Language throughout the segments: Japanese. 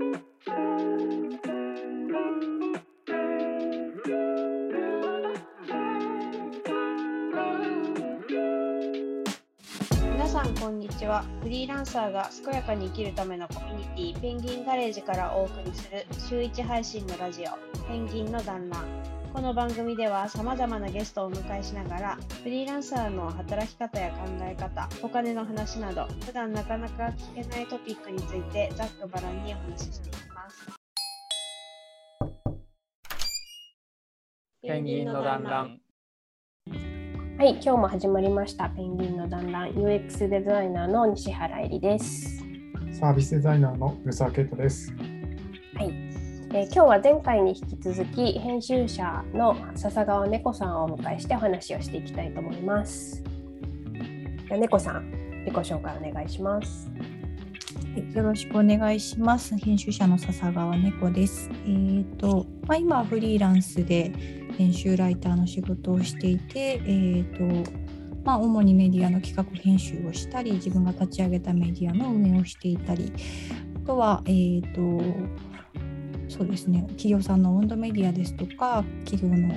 皆さんこんにちは。フリーランサーが健やかに生きるためのコミュニティペンギンガレージからお送りする週1配信のラジオペンギンの団らん。この番組ではさまざまなゲストをお迎えしながらフリーランサーの働き方や考え方お金の話など普段なかなか聞けないトピックについてざっくばらんにお話ししていきますペンギンの団らん。はい、今日も始まりました。ペンギンの団らん UX デザイナーの西原えりです。サービスデザイナーの古澤圭太です。はい、えー今日は前回に引き続き編集者の笹川猫さんをお迎えしてお話をしていきたいと思います。じゃあ猫さん、自己紹介お願いします。はいよろしくお願いします。編集者の笹川猫です。えっ、と、まあ、今フリーランスで編集ライターの仕事をしていて、えっ、と、まあ、主にメディアの企画編集をしたり、自分が立ち上げたメディアの運営をしていたり、あとは、えっ、と、そうですね、企業さんの温度メディアですとか、企業の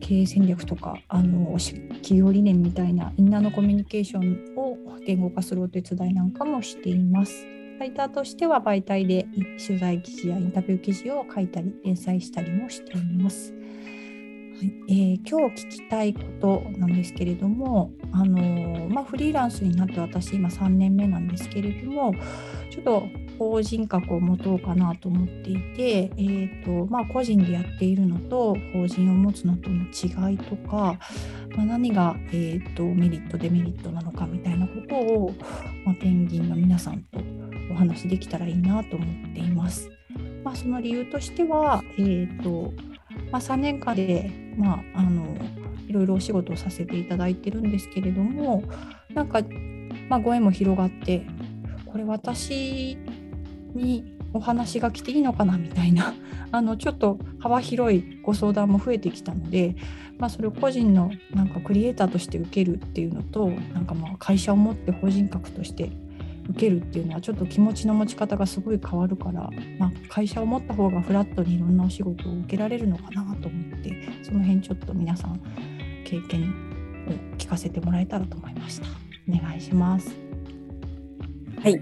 経営戦略とかあの企業理念みたいなインナーのコミュニケーションを言語化するお手伝いなんかもしています。ライターとしては媒体で取材記事やインタビュー記事を書いたり連載したりもしています。はいえー今日聞きたいことなんですけれども、あのーまあ、フリーランスになって私今3年目なんですけれどもちょっと法人格を持とうかなと思っていて、えーとまあ、個人でやっているのと法人を持つのとの違いとか、まあ、何が、えーとメリットデメリットなのかみたいなことを、まあ、ペンギンの皆さんとお話しできたらいいなと思っています。まあ、その理由としては、えーとまあ、3年間で、まあ、あのいろいろお仕事をさせていただいてるんですけれどもなんか、まあ、ご縁も広がってこれ私にお話が来ていいのかなみたいな あのちょっと幅広いご相談も増えてきたので、まあ、それを個人のなんかクリエイターとして受けるっていうのとなんかまあ会社を持って法人格として受けるっていうのはちょっと気持ちの持ち方がすごい変わるから、まあ、会社を持った方がフラットにいろんなお仕事を受けられるのかなと思ってその辺ちょっと皆さん経験を聞かせてもらえたらと思いました。お願いします。はい。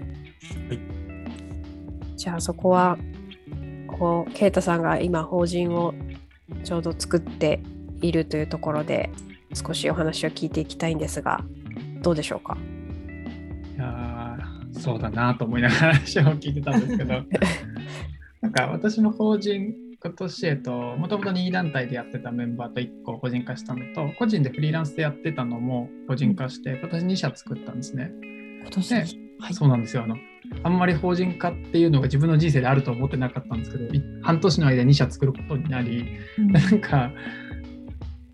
じゃあそこはこう啓太さんが今法人をちょうど作っているというところで少しお話を聞いていきたいんですがどうでしょうか？いやーそうだなと思いながら話を聞いてたんですけど、なんか私の法人、今年、えっと、もともと2団体でやってたメンバーと1個法人化したのと、個人でフリーランスでやってたのも法人化して、今年2社作ったんですね。今年、ねはい、そうなんですよあの。あんまり法人化っていうのが自分の人生であると思ってなかったんですけど、い半年の間に2社作ることになり、うん。なんか、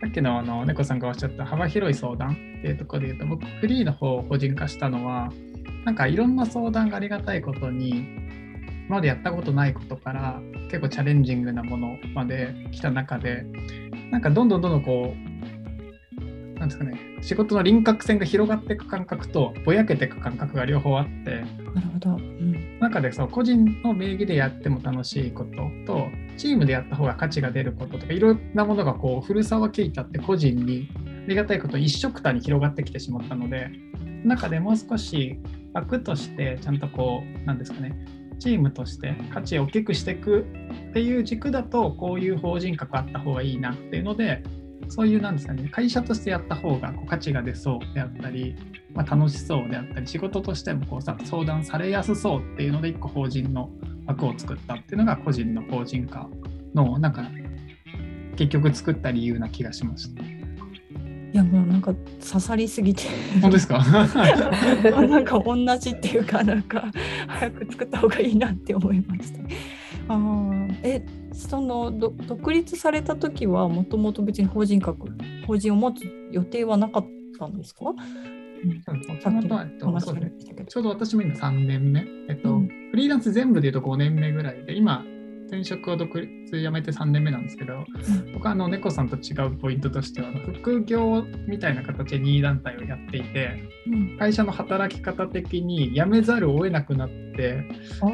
さっきのあの猫さんがおっしゃった幅広い相談っていうところで言うと、僕、フリーの方を個人化したのは、なんかいろんな相談がありがたいことに、今までやったことないことから結構チャレンジングなものまで来た中で、なんかどんどんどんどんこう、なんですかね、仕事の輪郭線が広がっていく感覚と、ぼやけていく感覚が両方あって、なるほど。うん中でそう個人の名義でやっても楽しいこととチームでやった方が価値が出ることとかいろんなものがこう古澤圭太って個人にありがたいこと一緒くたに広がってきてしまったので中でもう少し枠としてちゃんとこうなんですかねチームとして価値を大きくしていくっていう軸だとこういう法人格あった方がいいなっていうのでそういうなんですかね会社としてやった方がこう価値が出そうであったりまあ、楽しそうであったり仕事としてもこうさ相談されやすそうっていうので一個法人の枠を作ったっていうのが個人の法人化のなんか結局作った理由な気がしました。いやもうなんか刺さりすぎて本当ですか？なんか同じっていうかなんか早く作った方がいいなって思いました。あーえそのど独立された時はもともと別に法人格法人を持つ予定はなかったんですか、うん。もともとはえっと話そうですねがありましたけど。ちょうど私も今3年目、えっとうん。フリーランス全部で言うと5年目ぐらいで今前職を独立辞めて3年目なんですけど、僕はあの猫さんと違うポイントとしては副業みたいな形で任意団体をやっていてうん。会社の働き方的に辞めざるを得なくなって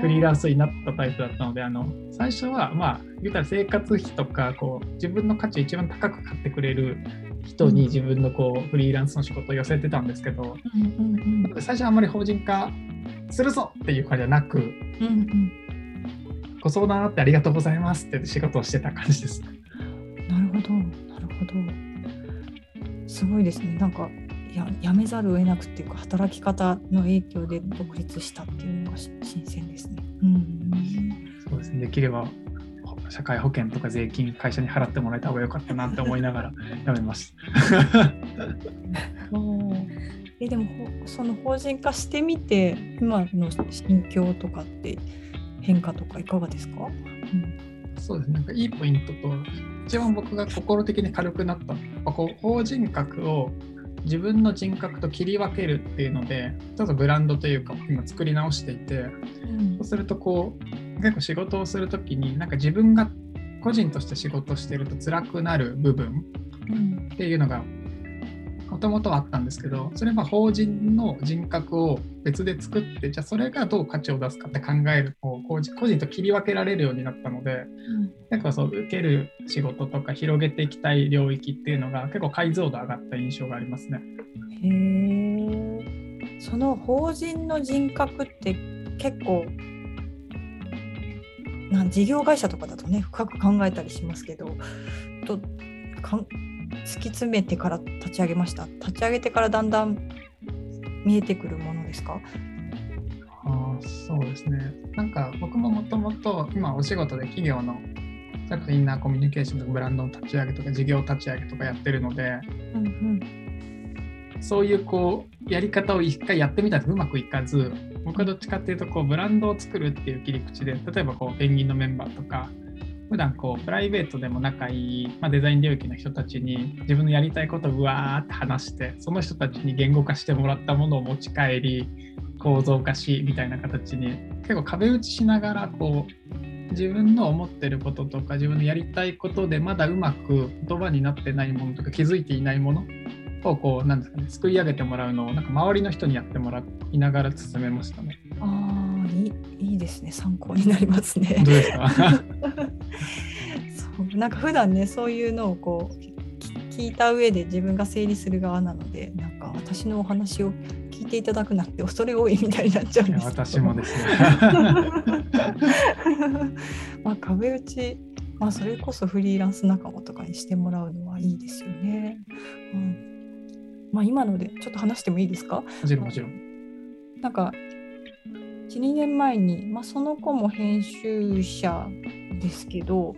フリーランスになったタイプだったのであの最初はまあ言ったら生活費とかこう自分の価値を一番高く買ってくれる人に自分のこうフリーランスの仕事を寄せてたんですけど最初はあんまり法人化するぞっていう感じじゃなくうんうんご相談あってありがとうございますって仕事をしてた感じです。なるほど、なるほど。すごいですね。なんかややめざるを得なくっていうか働き方の影響で独立したっていうのがし新鮮ですね。うん。そうですねできればほ社会保険とか税金会社に払ってもらえた方が良かったなって思いながら やめました。えでもほその法人化してみて今の心境とかって変化とかいかがですか？うん。そうですね、なんかいいポイントと、一番僕が心的に軽くなったこう法人格を自分の人格と切り分けるっていうので、ちょっとブランドというか、今作り直していて、そうするとこう、結構仕事をするときに、なんか自分が個人として仕事してると辛くなる部分うん。っていうのが、もともとはあったんですけど、それは法人の人格を別で作って、じゃあそれがどう価値を出すかって考えると、個人と切り分けられるようになったので、なんかそう受ける仕事とか広げていきたい領域っていうのが結構解像度上がった印象がありますね。その法人の人格って結構なん事業会社とかだとね深く考えたりしますけどとかん突き詰めてから立ち上げました。立ち上げてからだんだん見えてくるものですか？あーそうですね。なんか僕ももともと今お仕事で企業のそれこそインナーコミュニケーションとかブランドの立ち上げとか事業立ち上げとかやってるのでうんうん。そういうこうやり方を一回やってみたらうまくいかず僕はどっちかっていうとこうブランドを作るっていう切り口で例えばこうペンギンのメンバーとか普段こうプライベートでも仲いい、まあ、デザイン領域の人たちに自分のやりたいことをうわーって話してその人たちに言語化してもらったものを持ち帰り構造化しみたいな形に結構壁打ちしながらこう自分の思ってることとか自分のやりたいことでまだうまく言葉になってないものとか気づいていないものをこうなんですかね作り上げてもらうのをなんか周りの人にやってもらいながら進めましたね。ああいいいいですね。参考になりますね。どうですか？なんか普段ねそういうのをこうき聞いた上で自分が整理する側なのでなんか私のお話を聞いていただくなんて恐れ多いみたいになっちゃうんです私もですね。まあ壁打ち、まあ、それこそフリーランス仲間とかにしてもらうのはいいですよね。うんまあ、今のでちょっと話してもいいですか？もちろんもちろん。なんか12年前に、まあ、その子も編集者ですけど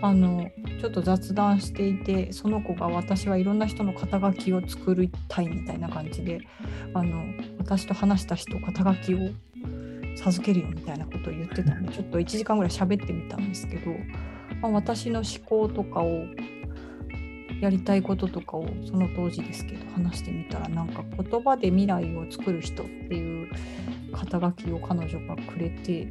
あのちょっと雑談していてその子が私はいろんな人の肩書きを作りたいみたいな感じであの私と話した人肩書きを授けるよみたいなことを言ってたんでちょっと1時間ぐらい喋ってみたんですけど、まあ、私の思考とかをやりたいこととかをその当時ですけど話してみたらなんか言葉で未来を作る人っていう肩書きを彼女がくれて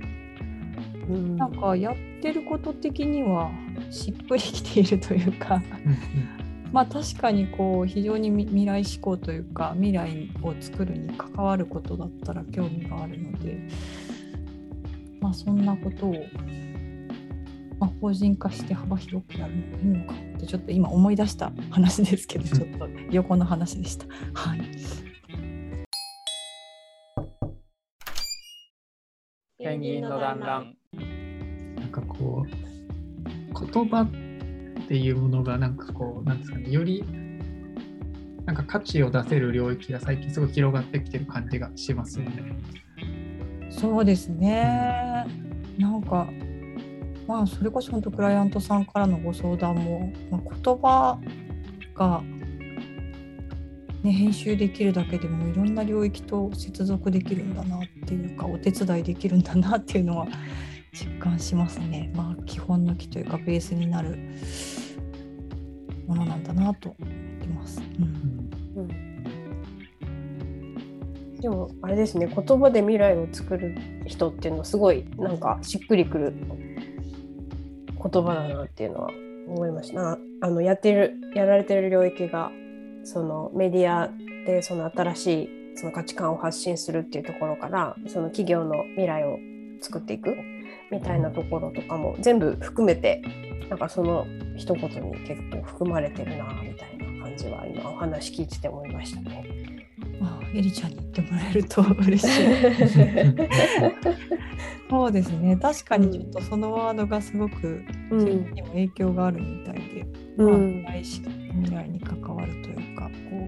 うん。なんかやってること的にはしっくりきているというかうん まあ確かにこう非常にみ未来志向というか未来を作るに関わることだったら興味があるのでまあそんなことを、まあ、法人化して幅広くやるのがいいのかってちょっと今思い出した話ですけどちょっと横の話でした。はいペンギンの団らん。うんなんかこう言葉っていうものがなんかこうなんですかねよりなんか価値を出せる領域が最近すごい広がってきてる感じがしますよね。そうですね。なんか、まあ、それこそ本当クライアントさんからのご相談も、まあ、言葉が、ね、編集できるだけでもいろんな領域と接続できるんだなっていうかお手伝いできるんだなっていうのは実感しますね。まあ基本の木というかベースになるものなんだなと思ってます。うんでもあれですね言葉で未来を作る人っていうのはすごいなんかしっくりくる言葉だなっていうのは思いました。あのやってるやられてる領域がそのメディアでその新しいその価値観を発信するっていうところからその企業の未来を作っていくみたいなところとかも全部含めてなんかその一言に結構含まれてるなみたいな感じは今お話聞いてて思いましたね。あエリちゃんに言ってもらえると 嬉しい。そうですね。確かにちょっとそのワードがすごくう自分んにも影響があるみたいで、うん。まあ、未来し未来に関わるというかこ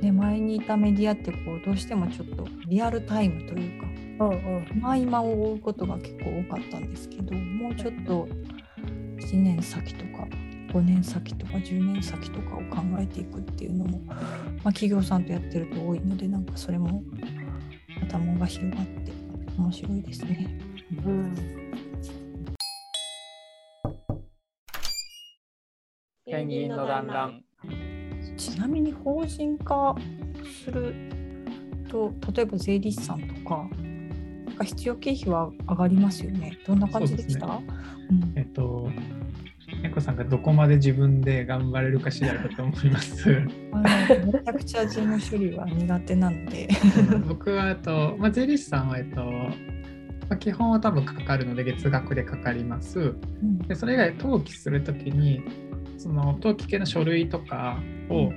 う、ね、前にいたメディアってこうどうしてもちょっとリアルタイムというかうんうん。今今を追うことが結構多かったんですけどもうちょっと1年先とか5年先とか10年先とかを考えていくっていうのも、まあ、企業さんとやってると多いのでなんかそれも頭が広がって面白いですね。うんペンギンの団らん。ちなみに法人化すると例えば税理士さんとかなんか必要経費は上がりますよね。どんな感じでした？そうえっと、猫さんがどこまで自分で頑張れるか次第だと思います。めちゃくちゃ事務処理は苦手なので。僕は、えっと、まあ、税理士さんは、えっと、まあ、基本は多分かかるので月額でかかります。うんでそれ以外登記するときにその登記系の書類とかを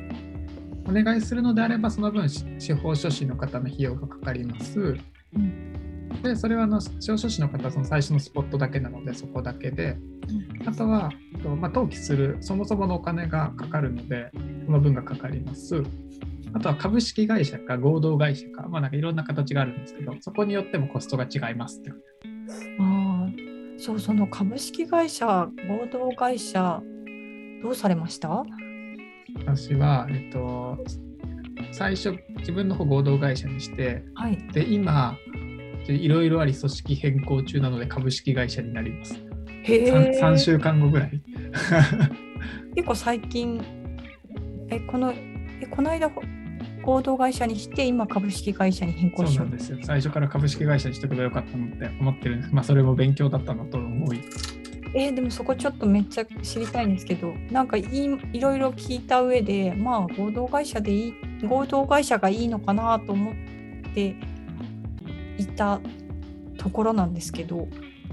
お願いするのであればその分し司法書士の方の費用がかかります。うんでそれはあの司法書士の方はその最初のスポットだけなのでそこだけであとは、えっとまあ、登記するそもそものお金がかかるのでその分がかかります。あとは株式会社か合同会社か、まあ、なんかいろんな形があるんですけど、そこによってもコストが違いますって。ああ、そうその株式会社合同会社どうされました？私は、えっと、最初自分の方合同会社にして、はい。で、今、いろいろあり組織変更中なので株式会社になります。へ 3, 3週間後ぐらい。結構最近えこのえこの間ほ合同会社にして今株式会社に変更しようですよ。最初から株式会社にしておけばよかったのって思ってるんです。まあ、それも勉強だったなと思い。えーでもそこちょっとめっちゃ知りたいんですけどなんかいいいろいろ聞いた上でまあ合同会社でいい合同会社がいいのかなと思っていたところなんですけど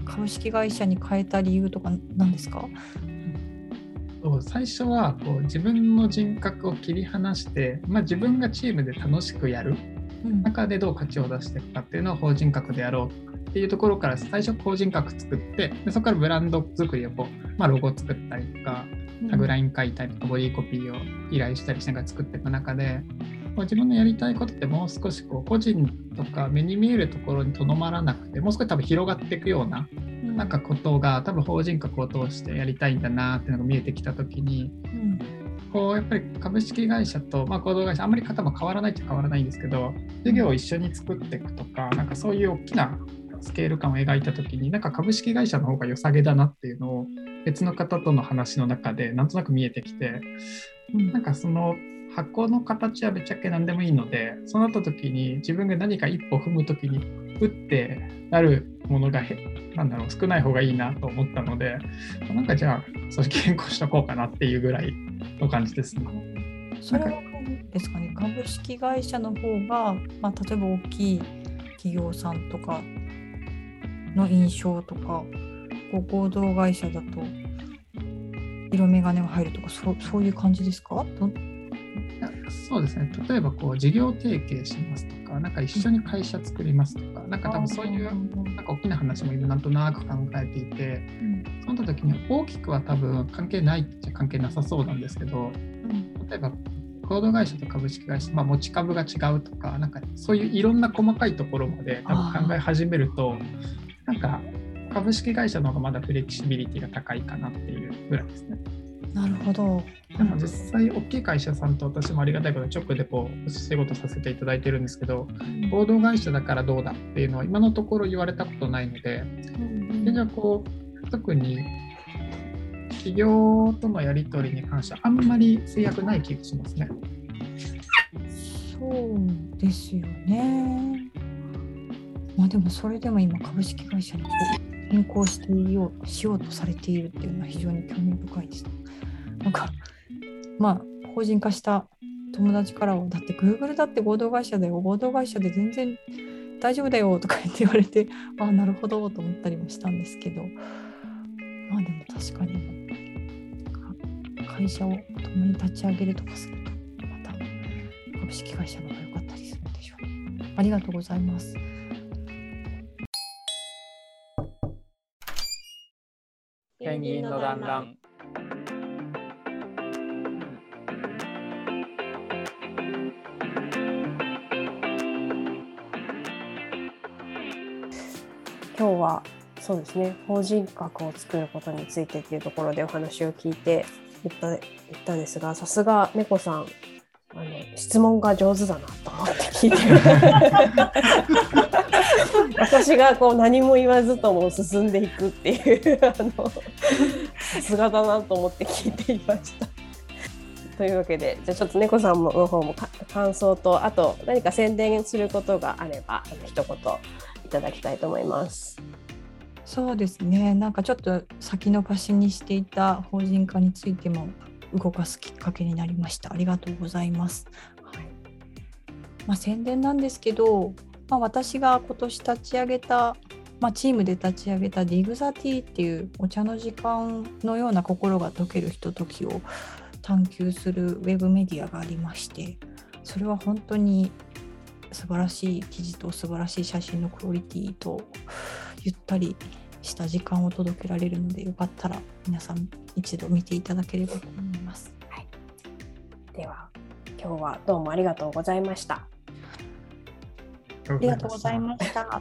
株式会社に変えた理由とか何ですか？最初はこう自分の人格を切り離して、まあ、自分がチームで楽しくやるうん。中でどう価値を出していくかっていうのを法人格でやろうっていうところから最初法人格作ってでそこからブランド作りをこう、まあ、ロゴ作ったりとかタグライン書いたりとかボディコピーを依頼したりしながら作っていく中でこう自分のやりたいことってもう少しこう個人とか目に見えるところにとどまらなくてもう少し多分広がっていくようなうん。なんかことが多分法人格を通してやりたいんだなっていうのが見えてきた時にうん。こうやっぱり株式会社と、まあ、合同会社あんまり方も変わらないっちゃ変わらないんですけど事業を一緒に作っていくとかなんかそういう大きなスケール感を描いた時になんか株式会社の方が良さげだなっていうのを別の方との話の中でなんとなく見えてきてうん。なんかその箱の形はぶっちゃけ何でもいいのでそうなった時に自分が何か一歩踏む時に打ってなるものがへなんだろう少ない方がいいなと思ったのでなんかじゃあ組織変更しとこうかなっていうぐらいの感じですね。それはですかね株式会社の方が、まあ、例えば大きい企業さんとかの印象とかこう合同会社だと色眼鏡が入るとかそうそういう感じですか？そうですね。例えばこう事業提携しますとかなんか一緒に会社作りますとかなんか多分そういうなんか大きな話も今なんとなく考えていてそうなった時に大きくは多分関係ないっちゃ関係なさそうなんですけどうん。例えば合同会社と株式会社、まあ、持ち株が違うとかなんかそういういろんな細かいところまで多分考え始めるとなんか株式会社の方がまだフレキシビリティが高いかなっていうぐらいですね。なるほど。でも実際大きい会社さんと私もありがたいことに直でこうお仕事させていただいてるんですけど合同会社だからどうだっていうのは今のところ言われたことないのでうん現状こう特に企業とのやり取りに関してはあんまり制約ない気がしますね。そうですよね。まあでもそれでも今株式会社に変更していようしようとされているっていうのは非常に興味深いです。なんかまあ法人化した友達からはだって Google だって合同会社だよ合同会社で全然大丈夫だよとか言って言われてああなるほどと思ったりもしたんですけどまあでも確かに会社を共に立ち上げるとかするとまた株式会社の方が良かったりするんでしょう。ありがとうございます。ペンギンの団らん。今日はそうですね。法人格を作ることについてっていうところでお話を聞いて言った言ったんですがさすが猫さん質問が上手だなと思って聞いて 私がこう何も言わずとも進んでいくっていうあのさすがだなと思って聞いていました。というわけでじゃあちょっと猫さんの方もか感想とあと何か宣伝することがあれば一言いただきたいと思います。そうですねなんかちょっと先延ばしにしていた法人化についても動かすきっかけになりました。ありがとうございます、はい。まあ、宣伝なんですけど、まあ、私が今年立ち上げた、まあ、チームで立ち上げた Dig the Tea っていうお茶の時間のような心が溶けるひとときを探求するウェブメディアがありましてそれは本当に素晴らしい記事と素晴らしい写真のクオリティとゆったりした時間を届けられるのでよかったら皆さん一度見ていただければと思います。では今日はどうもありがとうございました。ありがとうございました。